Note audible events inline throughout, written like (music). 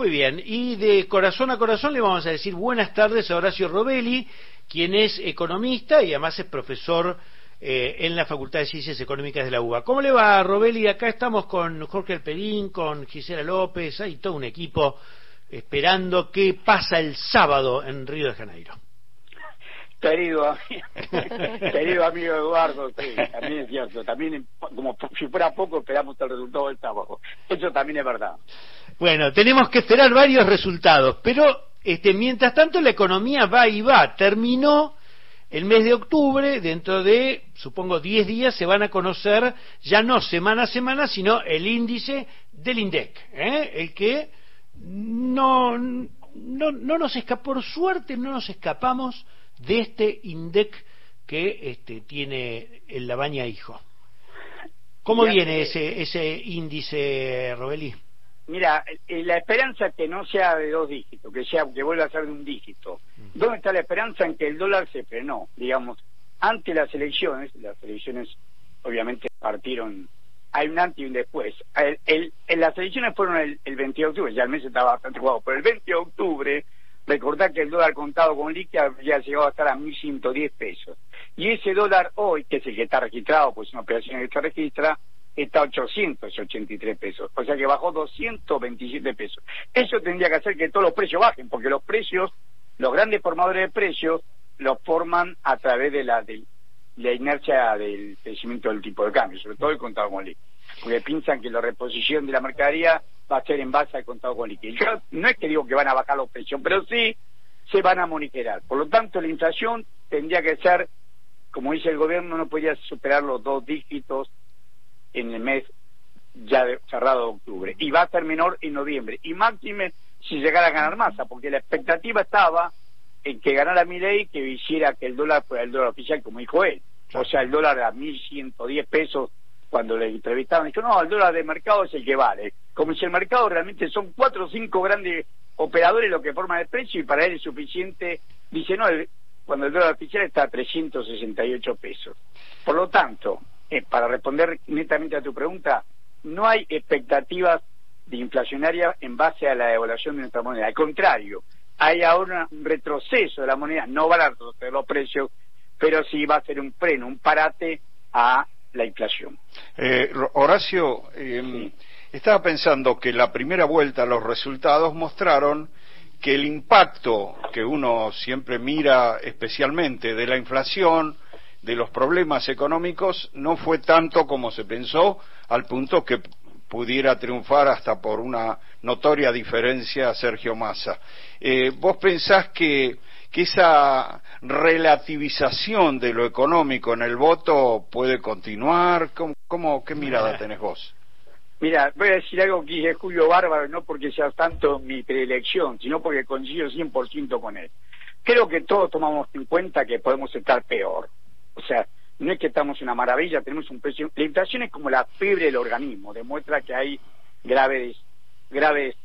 Muy bien, y de corazón a corazón le vamos a decir buenas tardes a Horacio Robelli, quien es economista y además es profesor eh, en la Facultad de Ciencias Económicas de la UBA. ¿Cómo le va, Robelli? Acá estamos con Jorge Alperín, con Gisela López, hay todo un equipo esperando qué pasa el sábado en Río de Janeiro. Querido, (laughs) querido amigo Eduardo, sí, también es cierto. También, como si fuera poco, esperamos el resultado del sábado. Eso también es verdad. Bueno, tenemos que esperar varios resultados, pero este, mientras tanto la economía va y va. Terminó el mes de octubre, dentro de, supongo, 10 días se van a conocer, ya no semana a semana, sino el índice del INDEC, ¿eh? el que no, no, no nos escapó, por suerte no nos escapamos de este INDEC que este, tiene el Labaña Hijo. ¿Cómo viene ese, ese índice, Robelí? Mira, eh, la esperanza es que no sea de dos dígitos, que sea que vuelva a ser de un dígito. ¿Dónde está la esperanza en que el dólar se frenó? Digamos, ante las elecciones, las elecciones obviamente partieron, hay un antes y un después. El, las elecciones fueron el, el 20 de octubre, ya el mes estaba bastante jugado, pero el 20 de octubre Recordad que el dólar contado con líquida ya llegó a estar a 1.110 pesos. Y ese dólar hoy, que es el que está registrado, pues una operación que se registra, está a 883 pesos. O sea que bajó 227 pesos. Eso tendría que hacer que todos los precios bajen, porque los precios, los grandes formadores de precios, los forman a través de la, de la inercia del crecimiento del tipo de cambio, sobre todo el contado con líquido. Porque piensan que la reposición de la mercadería va a ser en base al contado con liquidez. Yo no es que digo que van a bajar los precios, pero sí se van a monitorear. Por lo tanto, la inflación tendría que ser, como dice el gobierno, no podría superar los dos dígitos en el mes ya cerrado de octubre. Y va a ser menor en noviembre. Y máxime si llegara a ganar masa, porque la expectativa estaba en que ganara mi ley que hiciera que el dólar fuera el dólar oficial, como dijo él. O sea, el dólar a 1.110 pesos cuando le entrevistaron, dijo, no, el dólar de mercado es el que vale. Como si el mercado realmente son cuatro o cinco grandes operadores lo que forman el precio y para él es suficiente. Dice, no, cuando el dólar oficial está a 368 pesos. Por lo tanto, eh, para responder netamente a tu pregunta, no hay expectativas de inflacionaria en base a la evaluación de nuestra moneda. Al contrario, hay ahora un retroceso de la moneda, no van a retroceder los precios, pero sí va a ser un freno, un parate a la inflación. Eh, Horacio, em, estaba pensando que la primera vuelta los resultados mostraron que el impacto que uno siempre mira especialmente de la inflación, de los problemas económicos, no fue tanto como se pensó, al punto que pudiera triunfar hasta por una notoria diferencia a Sergio Massa. Eh, ¿Vos pensás que que esa relativización de lo económico en el voto puede continuar? ¿Cómo, qué mirada tenés vos? Mira, voy a decir algo que dice Julio Bárbaro, no porque sea tanto mi preelección, sino porque coincido 100% con él. Creo que todos tomamos en cuenta que podemos estar peor. O sea, no es que estamos una maravilla, tenemos un precio. La inflación es como la fiebre del organismo, demuestra que hay graves, graves,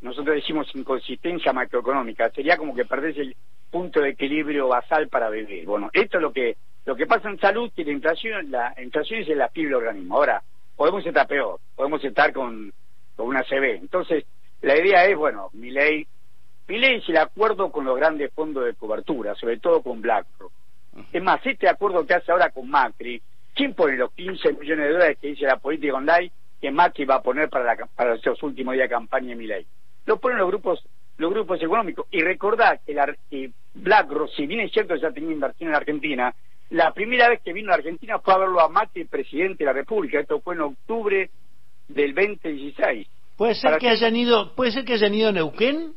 nosotros decimos inconsistencia macroeconómica. Sería como que perdés el, punto de equilibrio basal para vivir. Bueno, esto es lo que lo que pasa en salud, que la inflación, la inflación es el del organismo. Ahora, podemos estar peor, podemos estar con, con una CB. Entonces, la idea es, bueno, mi ley, mi ley es el acuerdo con los grandes fondos de cobertura, sobre todo con BlackRock. Es más, este acuerdo que hace ahora con Macri, ¿quién pone los 15 millones de dólares que dice la política online que Macri va a poner para, la, para los últimos días de campaña de mi ley? Lo ponen los grupos los grupos económicos. Y recordad que, la, BlackRock, si bien es cierto que ya tenía inversión en Argentina, la primera vez que vino a Argentina fue a verlo a Mati, presidente de la República. Esto fue en octubre del 2016. ¿Puede ser, que hayan ido, ¿Puede ser que hayan ido a Neuquén?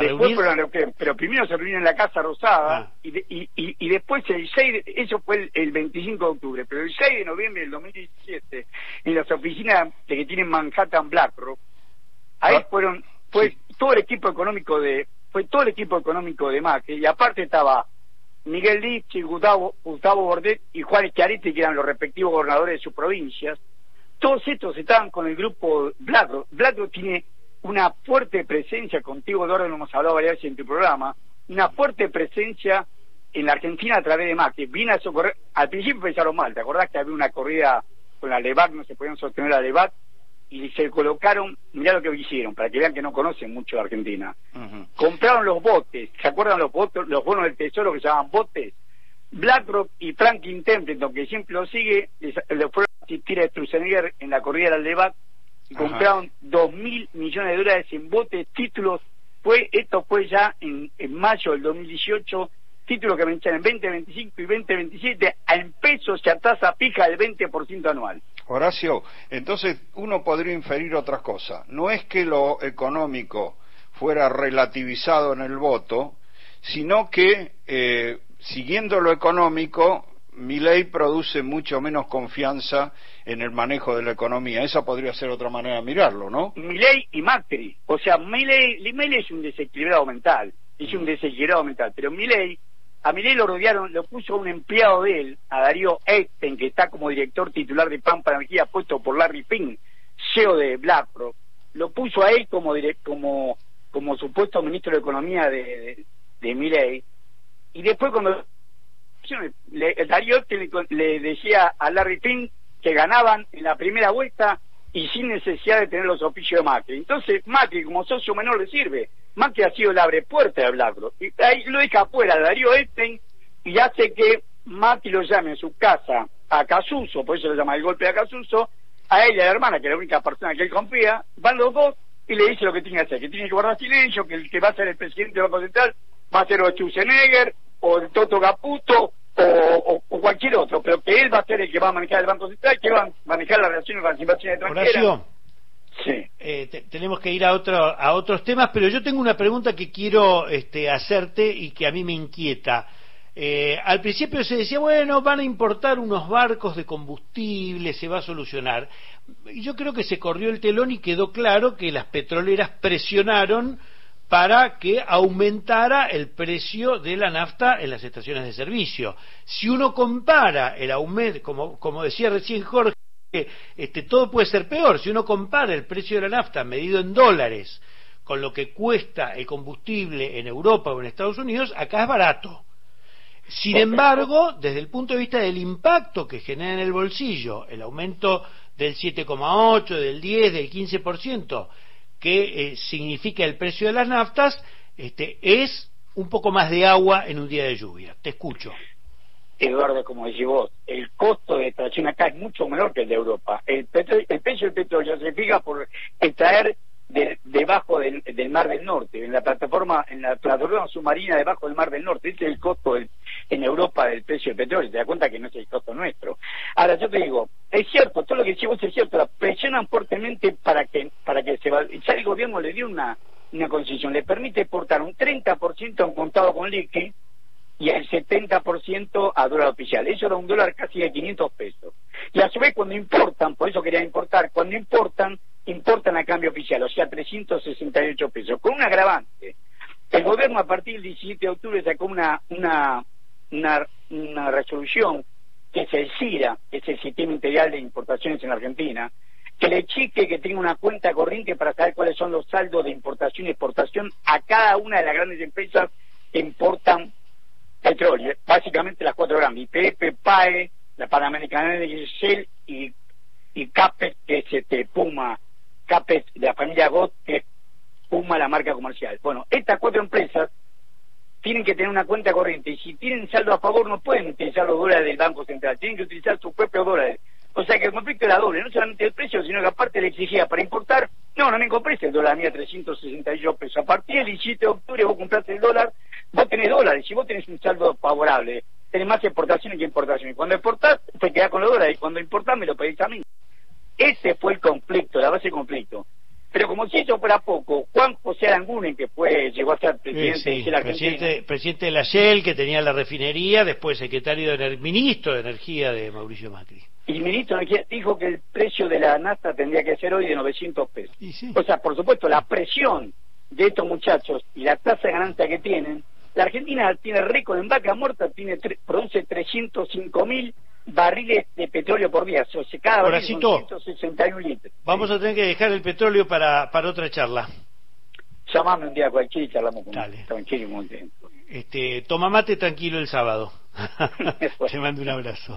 Después fueron a Neuquén, pero primero se reunieron en la Casa Rosada ah. y, y, y, después el 6, eso fue el, 25 de octubre, pero el 6 de noviembre del 2017, en las oficinas de que tienen Manhattan BlackRock, ahí ah. fueron fue todo el equipo económico de fue todo el equipo económico de Macri y aparte estaba Miguel Lichi, Gustavo, Gustavo Bordet y Juan Schiaretti que eran los respectivos gobernadores de sus provincias todos estos estaban con el grupo BlackRock BlackRock tiene una fuerte presencia contigo Eduardo lo hemos hablado varias veces en tu programa una fuerte presencia en la Argentina a través de Macri vino a socorrer al principio pensaron mal ¿te acordás que había una corrida con la LEVAC no se podían sostener la LEVAC y se colocaron, mirá lo que hicieron, para que vean que no conocen mucho Argentina. Compraron los botes, ¿se acuerdan los, botes, los bonos del tesoro que se llaman botes? BlackRock y Franklin Templeton, que siempre lo sigue, le fueron a asistir a Sturzenegger en la corrida del debate y compraron dos mil millones de dólares en botes, títulos. Fue, esto fue ya en, en mayo del 2018 títulos que vencían en 2025 y 2027 a en pesos y a tasa fija del 20% anual. Horacio, entonces uno podría inferir otra cosa. No es que lo económico fuera relativizado en el voto, sino que, eh, siguiendo lo económico, mi ley produce mucho menos confianza en el manejo de la economía. Esa podría ser otra manera de mirarlo, ¿no? Mi ley y Macri. O sea, mi ley, es un desequilibrado mental. Es un desequilibrado mental. Pero mi ley a Milei lo rodearon, lo puso un empleado de él, a Darío Esten, que está como director titular de Pampa Energía, puesto por Larry Pink, CEO de BlackRock, lo puso a él como como como supuesto ministro de Economía de, de, Milei, y después cuando Darío Esten le, decía a Larry Pink que ganaban en la primera vuelta y sin necesidad de tener los oficios de Macri. Entonces Macri como socio menor le sirve, que ha sido el abre puerta de BlackRock. Y ahí lo deja afuera Darío Epstein y hace que Macri lo llame en su casa a Casuso, por eso le llama el golpe a Casuso, a ella, la hermana, que es la única persona que él confía, van los dos y le dice lo que tiene que hacer, que tiene que guardar silencio, que el que va a ser el presidente del Banco Central va a ser Schwarzenegger o el Toto Caputo o, cualquier otro, pero que él va a ser el que va a manejar el Banco Central, que va a manejar las relaciones con las inversiones extranjeras. Sí. Eh, tenemos que ir a, otro, a otros temas, pero yo tengo una pregunta que quiero este, hacerte y que a mí me inquieta. Eh, al principio se decía, bueno, van a importar unos barcos de combustible, se va a solucionar. Yo creo que se corrió el telón y quedó claro que las petroleras presionaron para que aumentara el precio de la nafta en las estaciones de servicio. Si uno compara el aumento, como, como decía recién Jorge, este, todo puede ser peor. Si uno compara el precio de la nafta medido en dólares con lo que cuesta el combustible en Europa o en Estados Unidos, acá es barato. Sin embargo, desde el punto de vista del impacto que genera en el bolsillo, el aumento del 7,8, del 10, del 15%, que eh, significa el precio de las naftas, este, es un poco más de agua en un día de lluvia. Te escucho. Eduardo, como decís vos, el costo de extracción acá es mucho menor que el de Europa. El, precio del petróleo se fija por extraer debajo del, Mar del Norte, en la plataforma en la plataforma submarina debajo del Mar del Norte. Ese es el costo en Europa del precio del petróleo. Te das cuenta que no es el costo nuestro. Ahora, yo te digo, es cierto, todo lo que decís vos es cierto, la presionan fuertemente para que para que se va. Ya el gobierno le dio una, una concesión, le exportar un 30% en contado con liqui y el 70% a dólar oficial. Eso era un dólar casi de 500 pesos. Y a su vez cuando importan, por eso quería importar, cuando importan, importan a cambio oficial, o sea, 368 pesos, con un agravante. El gobierno a partir del 17 de octubre sacó una, una, una, resolución que es el CIRA, que es el Sistema Integral de Importaciones en Argentina, que le chique que tenga una cuenta corriente para saber cuáles son los saldos de importación y exportación a cada una de las grandes empresas que importan petróleo, básicamente las cuatro grandes, IPF, PAE, la Panamericana de Shell y, y CAPES, que es este, Puma, CAPES de la familia GOT, que es Puma la marca comercial. Bueno, estas cuatro empresas tienen que tener una cuenta corriente y si tienen saldo a favor no pueden utilizar los dólares del Banco Central, tienen que utilizar sus propios dólares. O sea que el conflicto era doble, no solamente el precio, sino que aparte le exigía para importar, no, no me compres el dólar mía 368 pesos. A partir del 17 de octubre vos compraste el dólar vos tenés dólares, si vos tenés un saldo favorable, tenés más exportaciones que importaciones. Cuando exportás, te quedás con los dólares, y cuando importás me lo pedís a mí. Ese fue el conflicto, la base del conflicto. Pero como si eso fuera poco, Juan José Aranguren, que fue, llegó a ser presidente de la presidente, presidente de la Shell, que tenía la refinería, después secretario de ministro de Energía de Mauricio Macri. Y el ministro de Energía dijo que el precio de la nafta tendría que ser hoy de 900 pesos. O sea, por supuesto, la presión de estos muchachos y la tasa de ganancia que tienen la Argentina tiene récord en vaca muerta, tiene produce 305 mil barriles de petróleo por día, o sea, cada barril son 161 litros. Vamos a tener que dejar el petróleo para, para otra charla. Llamame un día cualquiera y charlamos con Dale. tranquilo y Este, toma mate tranquilo el sábado. (laughs) (laughs) Te mando un abrazo.